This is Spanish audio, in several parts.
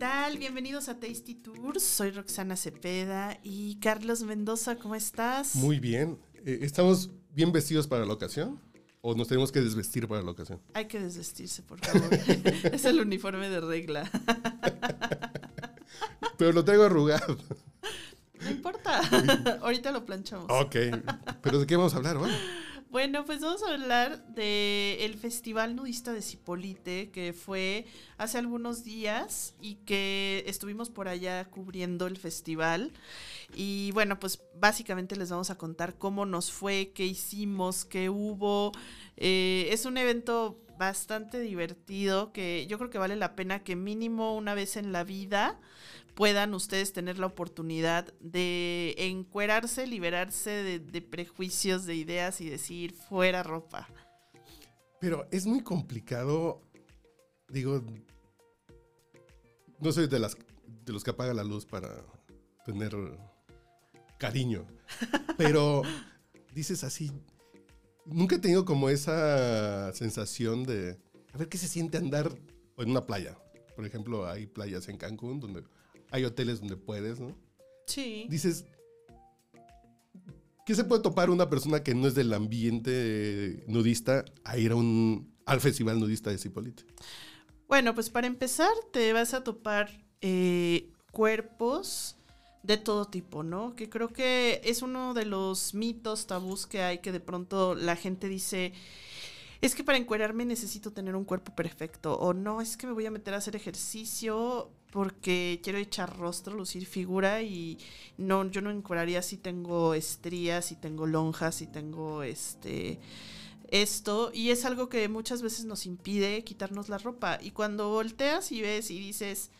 Tal? Bienvenidos a Tasty Tours. Soy Roxana Cepeda y Carlos Mendoza, ¿cómo estás? Muy bien. Eh, ¿Estamos bien vestidos para la ocasión? ¿O nos tenemos que desvestir para la ocasión? Hay que desvestirse, por favor. es el uniforme de regla. Pero lo traigo arrugado. No importa. Ahorita lo planchamos. Ok. ¿Pero de qué vamos a hablar hoy? Bueno, pues vamos a hablar del Festival Nudista de Cipolite, que fue hace algunos días y que estuvimos por allá cubriendo el festival. Y bueno, pues básicamente les vamos a contar cómo nos fue, qué hicimos, qué hubo. Eh, es un evento bastante divertido que yo creo que vale la pena que mínimo una vez en la vida puedan ustedes tener la oportunidad de encuerarse, liberarse de, de, prejuicios, de ideas y decir fuera ropa. Pero es muy complicado, digo, no soy de, las, de los que apaga la luz para tener cariño, pero dices así, nunca he tenido como esa sensación de, a ver qué se siente andar en una playa. Por ejemplo, hay playas en Cancún donde hay hoteles donde puedes, ¿no? Sí. Dices, ¿qué se puede topar una persona que no es del ambiente nudista a ir a un, al festival nudista de Cipolite? Bueno, pues para empezar te vas a topar eh, cuerpos de todo tipo, ¿no? Que creo que es uno de los mitos tabús que hay que de pronto la gente dice es que para encuerarme necesito tener un cuerpo perfecto o no, es que me voy a meter a hacer ejercicio porque quiero echar rostro, lucir figura y no, yo no encueraría si tengo estrías, si tengo lonjas, si tengo este esto y es algo que muchas veces nos impide quitarnos la ropa y cuando volteas y ves y dices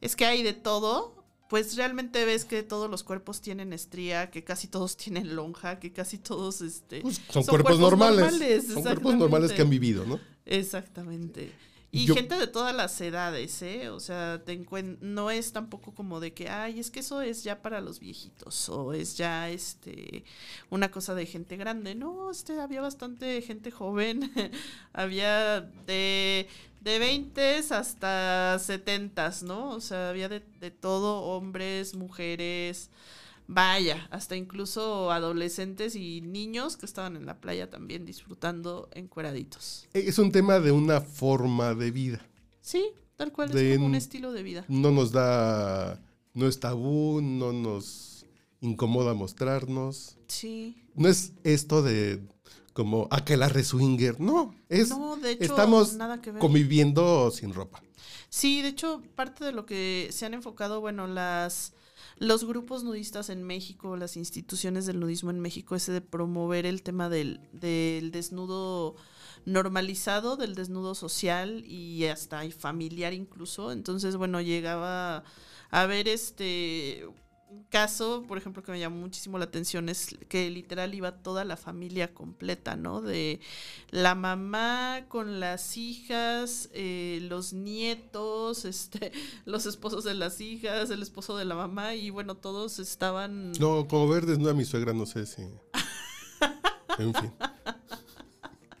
es que hay de todo pues realmente ves que todos los cuerpos tienen estría, que casi todos tienen lonja, que casi todos este, pues son, son, cuerpos, cuerpos normales. normales son cuerpos normales que han vivido, ¿no? Exactamente. Y Yo, gente de todas las edades, ¿eh? O sea, te no es tampoco como de que, ay, es que eso es ya para los viejitos o es ya este una cosa de gente grande. No, este había bastante gente joven. había de de 20 hasta 70, ¿no? O sea, había de, de, todo, hombres, mujeres, vaya, hasta incluso adolescentes y niños que estaban en la playa también disfrutando encueraditos. Es un tema de una forma de vida. Sí, tal cual, de, es como un estilo de vida. No nos da, no es tabú, no nos incomoda mostrarnos. Sí. No es esto de como aquelarre swinger. No, es no, de hecho, estamos nada que ver. conviviendo sin ropa. Sí, de hecho, parte de lo que se han enfocado, bueno, las los grupos nudistas en México, las instituciones del nudismo en México, ese de promover el tema del, del desnudo normalizado, del desnudo social y hasta familiar incluso. Entonces, bueno, llegaba a ver este un caso, por ejemplo, que me llamó muchísimo la atención es que literal iba toda la familia completa, ¿no? De la mamá con las hijas, eh, los nietos, este, los esposos de las hijas, el esposo de la mamá y bueno, todos estaban... No, como ver desnuda a mi suegra, no sé si... en fin.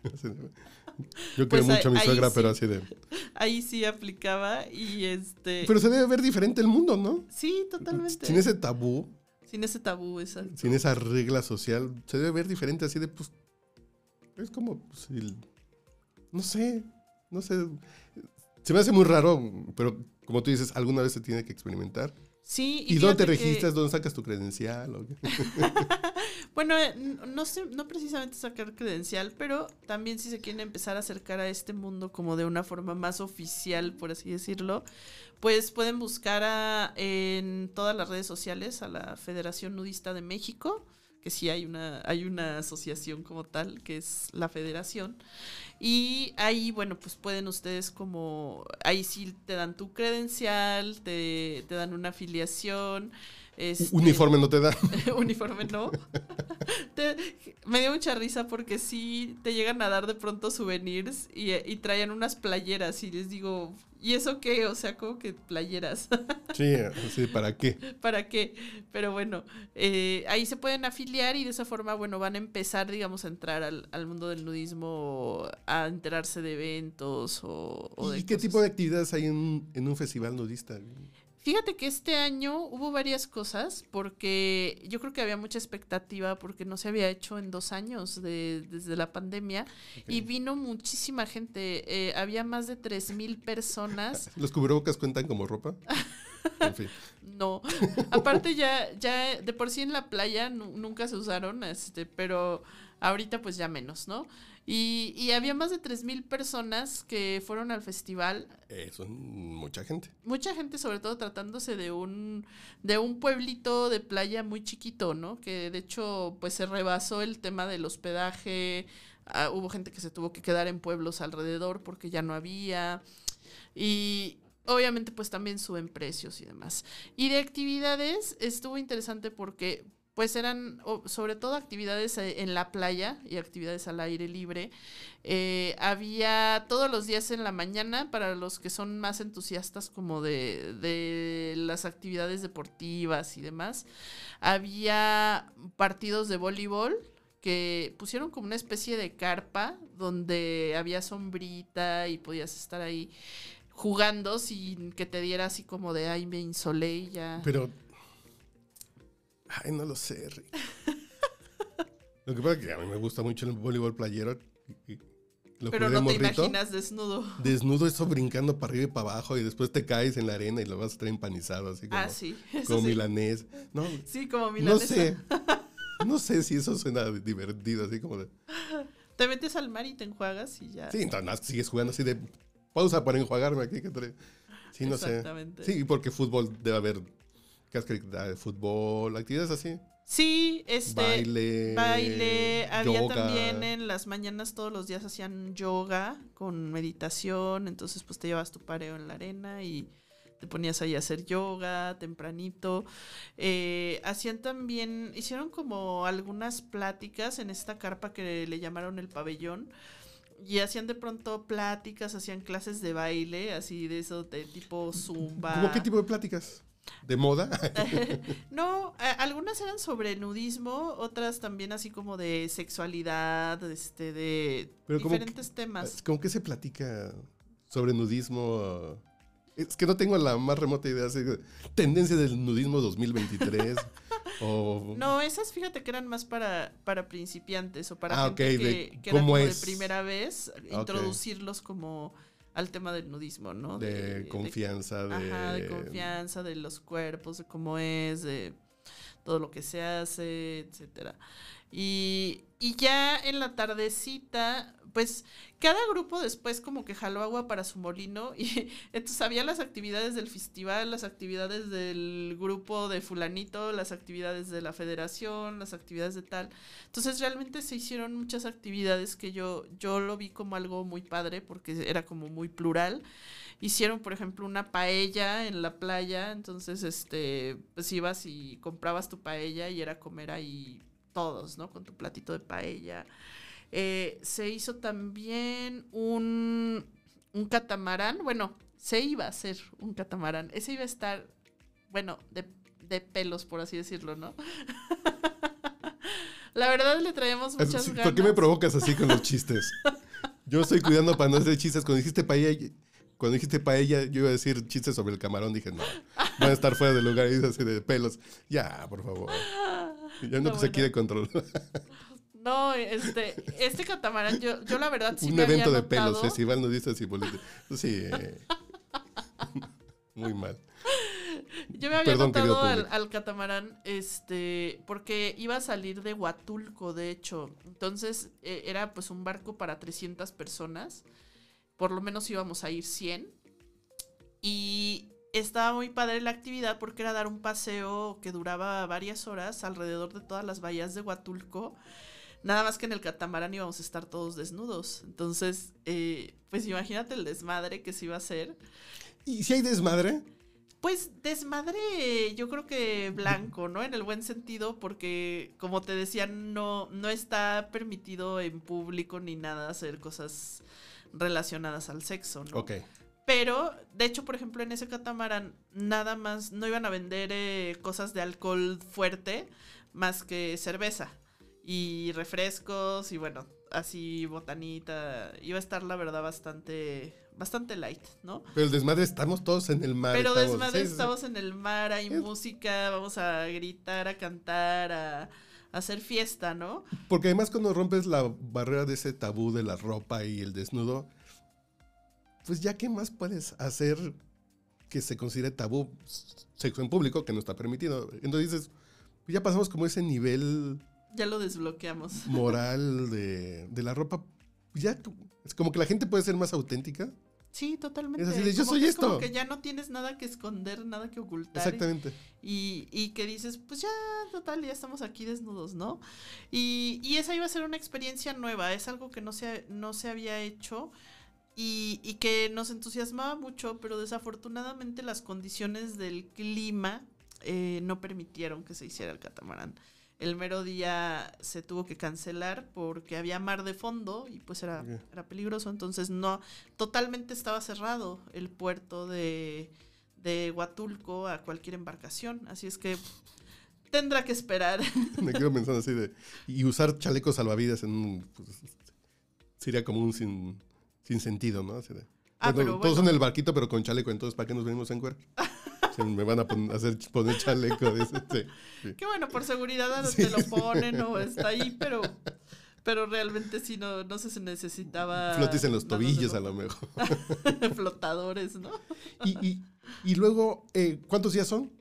Yo quiero pues mucho a mi suegra, pero así de. Ahí sí aplicaba y este. Pero se debe ver diferente el mundo, ¿no? Sí, totalmente. Sin ese tabú. Sin ese tabú, exacto. Sin esa regla social, se debe ver diferente, así de, pues. Es como. Pues, el, no sé. No sé. Se me hace muy raro, pero como tú dices, alguna vez se tiene que experimentar. Sí. ¿Y, ¿Y dónde te registras? Que... ¿Dónde sacas tu credencial? ¿O bueno, no sé, no precisamente sacar credencial, pero también si se quieren empezar a acercar a este mundo como de una forma más oficial, por así decirlo, pues pueden buscar a, en todas las redes sociales a la Federación Nudista de México. Que sí hay una, hay una asociación como tal, que es la federación. Y ahí, bueno, pues pueden ustedes como, ahí sí te dan tu credencial, te, te dan una afiliación. Este, uniforme no te da. uniforme no. me dio mucha risa porque sí te llegan a dar de pronto souvenirs y, y traían unas playeras y les digo, ¿y eso qué? O sea, como que playeras. sí, sí, ¿para qué? ¿Para qué? Pero bueno, eh, ahí se pueden afiliar y de esa forma, bueno, van a empezar, digamos, a entrar al, al mundo del nudismo, a enterarse de eventos o, o ¿Y qué tipo de actividades hay en, en un festival nudista? Fíjate que este año hubo varias cosas porque yo creo que había mucha expectativa porque no se había hecho en dos años de, desde la pandemia y vino muchísima gente. Eh, había más de tres mil personas. ¿Los cubrebocas cuentan como ropa? En fin. No, aparte ya, ya de por sí en la playa nunca se usaron, este, pero ahorita pues ya menos, ¿no? Y, y había más de 3.000 personas que fueron al festival. Eh, son mucha gente. Mucha gente, sobre todo tratándose de un, de un pueblito de playa muy chiquito, ¿no? Que de hecho, pues se rebasó el tema del hospedaje. Ah, hubo gente que se tuvo que quedar en pueblos alrededor porque ya no había. Y, obviamente pues también suben precios y demás. Y de actividades estuvo interesante porque pues eran sobre todo actividades eh, en la playa y actividades al aire libre. Eh, había todos los días en la mañana para los que son más entusiastas como de, de las actividades deportivas y demás. Había partidos de voleibol que pusieron como una especie de carpa donde había sombrita y podías estar ahí jugando sin que te diera así como de ay me insolé ya. Pero Ay, no lo sé, Rick. lo que pasa es que a mí me gusta mucho el voleibol playero. Pero no te imaginas desnudo. Desnudo, eso brincando para arriba y para abajo y después te caes en la arena y lo vas a traer empanizado, así como, ah, sí. como milanés. No, sí, como milanés. No sé. No sé si eso suena divertido, así como de... Te metes al mar y te enjuagas y ya. Sí, entonces sigues jugando así de pausa para enjuagarme aquí. Que Sí, no Exactamente. sé. Sí, porque fútbol debe haber de fútbol, actividades así. Sí, este. Baile. Baile. Había también en las mañanas todos los días hacían yoga con meditación. Entonces, pues te llevas tu pareo en la arena y te ponías ahí a hacer yoga tempranito. Eh, hacían también. Hicieron como algunas pláticas en esta carpa que le llamaron el pabellón. Y hacían de pronto pláticas, hacían clases de baile, así de eso, de tipo zumba. ¿Cómo qué tipo de pláticas? ¿De moda? no, algunas eran sobre nudismo, otras también así como de sexualidad, este, de diferentes temas. ¿Cómo que se platica sobre nudismo? Es que no tengo la más remota idea. tendencia del nudismo 2023. o... No, esas fíjate que eran más para, para principiantes o para ah, gente que, era como de primera vez, introducirlos como al tema del nudismo, ¿no? De, confianza, de, Ajá, de confianza, de los cuerpos, de cómo es, de todo lo que se hace, etcétera. Y, y ya en la tardecita pues cada grupo después como que jaló agua para su molino y entonces había las actividades del festival, las actividades del grupo de fulanito, las actividades de la federación, las actividades de tal. Entonces realmente se hicieron muchas actividades que yo, yo lo vi como algo muy padre porque era como muy plural. Hicieron, por ejemplo, una paella en la playa, entonces este, pues ibas y comprabas tu paella y era comer ahí todos, ¿no? Con tu platito de paella. Eh, se hizo también un, un catamarán, bueno, se iba a hacer un catamarán, ese iba a estar, bueno, de, de pelos, por así decirlo, ¿no? La verdad le traemos muchas ganas. ¿Por qué me provocas así con los chistes? Yo estoy cuidando para no hacer chistes. Cuando dijiste paella, cuando dijiste paella, yo iba a decir chistes sobre el camarón. Dije, no, van a estar fuera del lugar y así de pelos. Ya, por favor. Ya no, se quiere controlar. No, este, este catamarán, yo, yo la verdad sí Un evento de pelos, festival nudistas y políticos. Sí. Eh, muy mal. Yo me había notado al, catamarán, este, porque iba a salir de Huatulco, de hecho. Entonces, e, era pues un barco para 300 personas. Por lo menos íbamos a ir 100. Y estaba muy padre la actividad porque era dar un paseo que duraba varias horas alrededor de todas las bahías de Huatulco. Nada más que en el catamarán íbamos a estar todos desnudos. Entonces, eh, pues imagínate el desmadre que se iba a hacer. ¿Y si hay desmadre? Pues desmadre, yo creo que blanco, ¿no? En el buen sentido, porque como te decía, no, no está permitido en público ni nada hacer cosas relacionadas al sexo, ¿no? Ok. Pero, de hecho, por ejemplo, en ese catamarán, nada más, no iban a vender eh, cosas de alcohol fuerte más que cerveza y refrescos y bueno, así botanita. Iba a estar, la verdad, bastante bastante light, ¿no? Pero el desmadre estamos todos en el mar. Pero estamos, desmadre sí, sí, sí. estamos en el mar, hay música, vamos a gritar, a cantar, a hacer fiesta, ¿no? Porque además cuando rompes la barrera de ese tabú de la ropa y el desnudo, pues ya qué más puedes hacer que se considere tabú sexo en público que no está permitido. Entonces dices, pues ya pasamos como ese nivel Ya lo desbloqueamos. moral de, de la ropa. Ya es como que la gente puede ser más auténtica. Sí, totalmente. Es así de, yo Como soy que es como esto. que ya no tienes nada que esconder, nada que ocultar. Exactamente. Y, y que dices, pues ya, total, ya estamos aquí desnudos, ¿no? Y, y esa iba a ser una experiencia nueva, es algo que no se, no se había hecho y, y que nos entusiasmaba mucho, pero desafortunadamente las condiciones del clima eh, no permitieron que se hiciera el catamarán. El mero día se tuvo que cancelar porque había mar de fondo y pues era, era peligroso, entonces no, totalmente estaba cerrado el puerto de, de Huatulco a cualquier embarcación, así es que tendrá que esperar. Me quedo pensando así de. Y usar chalecos salvavidas en un. pues, sería como un sin, sin sentido, ¿no? Así de, Ah, bueno, pero todos en el barquito, pero con chaleco, entonces ¿para qué nos venimos en cuerpo? me van a pon- hacer poner chaleco. dice, sí, sí. Que bueno, por seguridad te lo ponen o está ahí, pero, pero realmente sí no, no sé si necesitaba. Flotis en los tobillos de a lo mejor. Flotadores, ¿no? Y, y, y luego, eh, ¿cuántos días son?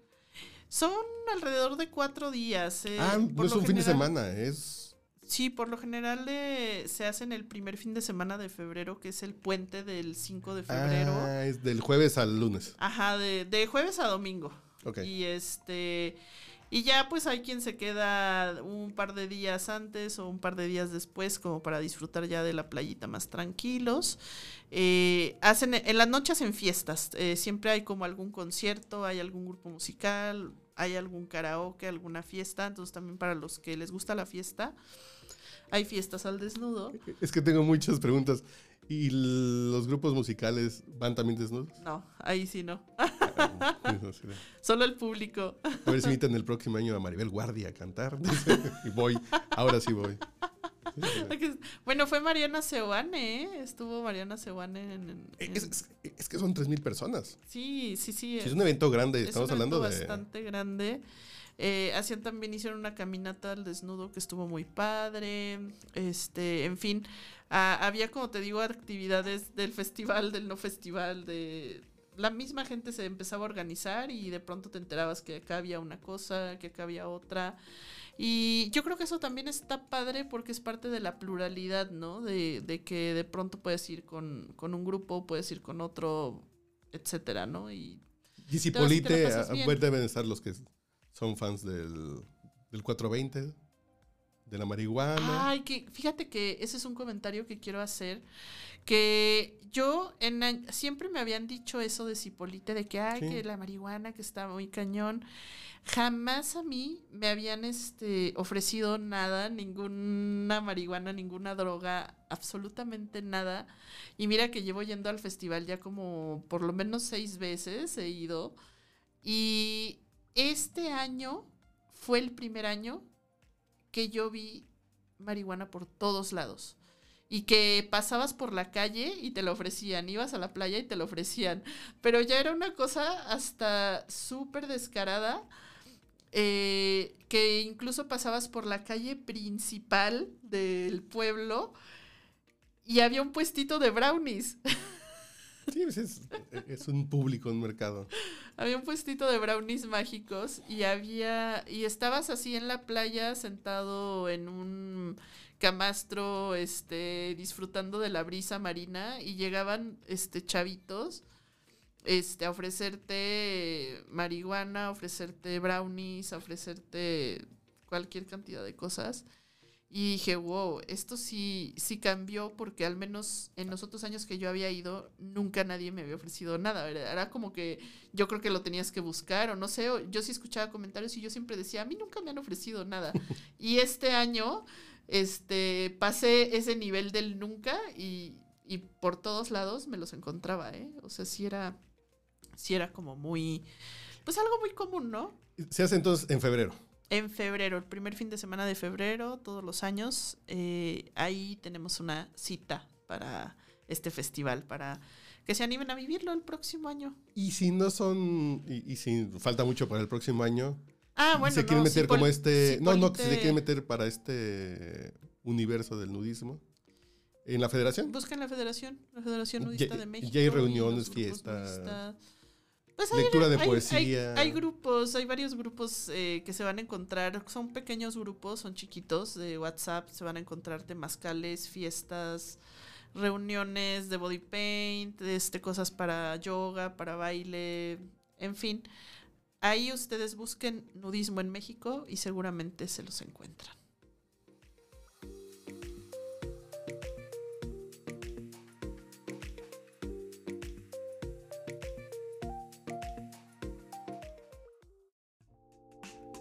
Son alrededor de cuatro días. eh, ah, por no es un fin de semana, es. Sí, por lo general eh, se hacen el primer fin de semana de febrero, que es el puente del 5 de febrero. Ah, es del jueves al lunes. Ajá, de, de jueves a domingo. Ok. Y este. Y ya pues hay quien se queda un par de días antes o un par de días después como para disfrutar ya de la playita más tranquilos. Eh, hacen, en las noches hacen fiestas, eh, siempre hay como algún concierto, hay algún grupo musical, hay algún karaoke, alguna fiesta, entonces también para los que les gusta la fiesta, hay fiestas al desnudo. Es que tengo muchas preguntas. ¿Y los grupos musicales van también desnudos? No, ahí sí no, Ah, solo el público. A ver si invitan el próximo año a Maribel Guardia a cantar. y voy, ahora sí voy. Bueno, fue Mariana Seoane, ¿eh? Estuvo Mariana Seoane en... en- Es, en- es- es que son 3.000 personas. Sí, sí, sí. Si es un evento grande, es estamos un evento hablando de... bastante grande. Eh, hacían también, hicieron una caminata al desnudo que estuvo muy padre. Este, en fin, ah, había, como te digo, actividades del festival, del no festival, de... La misma gente se empezaba a organizar y de pronto te enterabas que acá había una cosa, que acá había otra. Y yo creo que eso también está padre porque es parte de la pluralidad, ¿no? De, de que de pronto puedes ir con, con un grupo, puedes ir con otro, etcétera, ¿no? Y Y si Polite, bien. bueno, deben estar los que son fans del, del 420, de la marihuana. Ay, que fíjate que ese es un comentario que quiero hacer. Que yo en siempre me habían dicho eso de Cipolite, de que ay, Sí. que la marihuana que está muy cañón. Jamás a mí me habían este ofrecido nada, ninguna marihuana, ninguna droga, absolutamente nada. Y mira que llevo yendo al festival ya como por lo menos seis veces he ido. Y este año fue el primer año que yo vi marihuana por todos lados. Y que pasabas por la calle y te lo ofrecían, ibas a la playa y te lo ofrecían. Pero ya era una cosa hasta súper descarada, eh, que incluso pasabas por la calle principal del pueblo y había un puestito de brownies. Sí, pues es, es un público, un mercado. Había un puestito de brownies mágicos y había y estabas así en la playa sentado en un camastro este disfrutando de la brisa marina y llegaban este chavitos este, a ofrecerte marihuana, a ofrecerte brownies, a ofrecerte cualquier cantidad de cosas. Y dije, wow, esto sí, sí cambió porque al menos en los otros años que yo había ido, nunca nadie me había ofrecido nada. ¿verdad? Era como que yo creo que lo tenías que buscar o no sé, yo sí escuchaba comentarios y yo siempre decía, a mí nunca me han ofrecido nada. y este año, este, pasé ese nivel del nunca y, y por todos lados me los encontraba, ¿eh? O sea, sí era, sí era como muy, pues algo muy común, ¿no? Se hace entonces en febrero. En febrero, el primer fin de semana de febrero, todos los años, eh, ahí tenemos una cita para este festival, para que se animen a vivirlo el próximo año. Y si no son, y, y si falta mucho para el próximo año, Ah, bueno, se quieren no, meter si como este, si no, no, que se quieren meter para este universo del nudismo. En la federación. Busquen la federación, la Federación Ya- Nudista de México. ya hay reuniones, fiestas. Pues hay- lectura de hay- poesía. Hay, grupos, hay varios grupos eh, que se van a encontrar. Son pequeños grupos, son chiquitos de WhatsApp. Se van a encontrar temazcales, fiestas, reuniones de body paint, este, cosas para yoga, para baile, en fin. Ahí ustedes busquen nudismo en México y seguramente se los encuentran.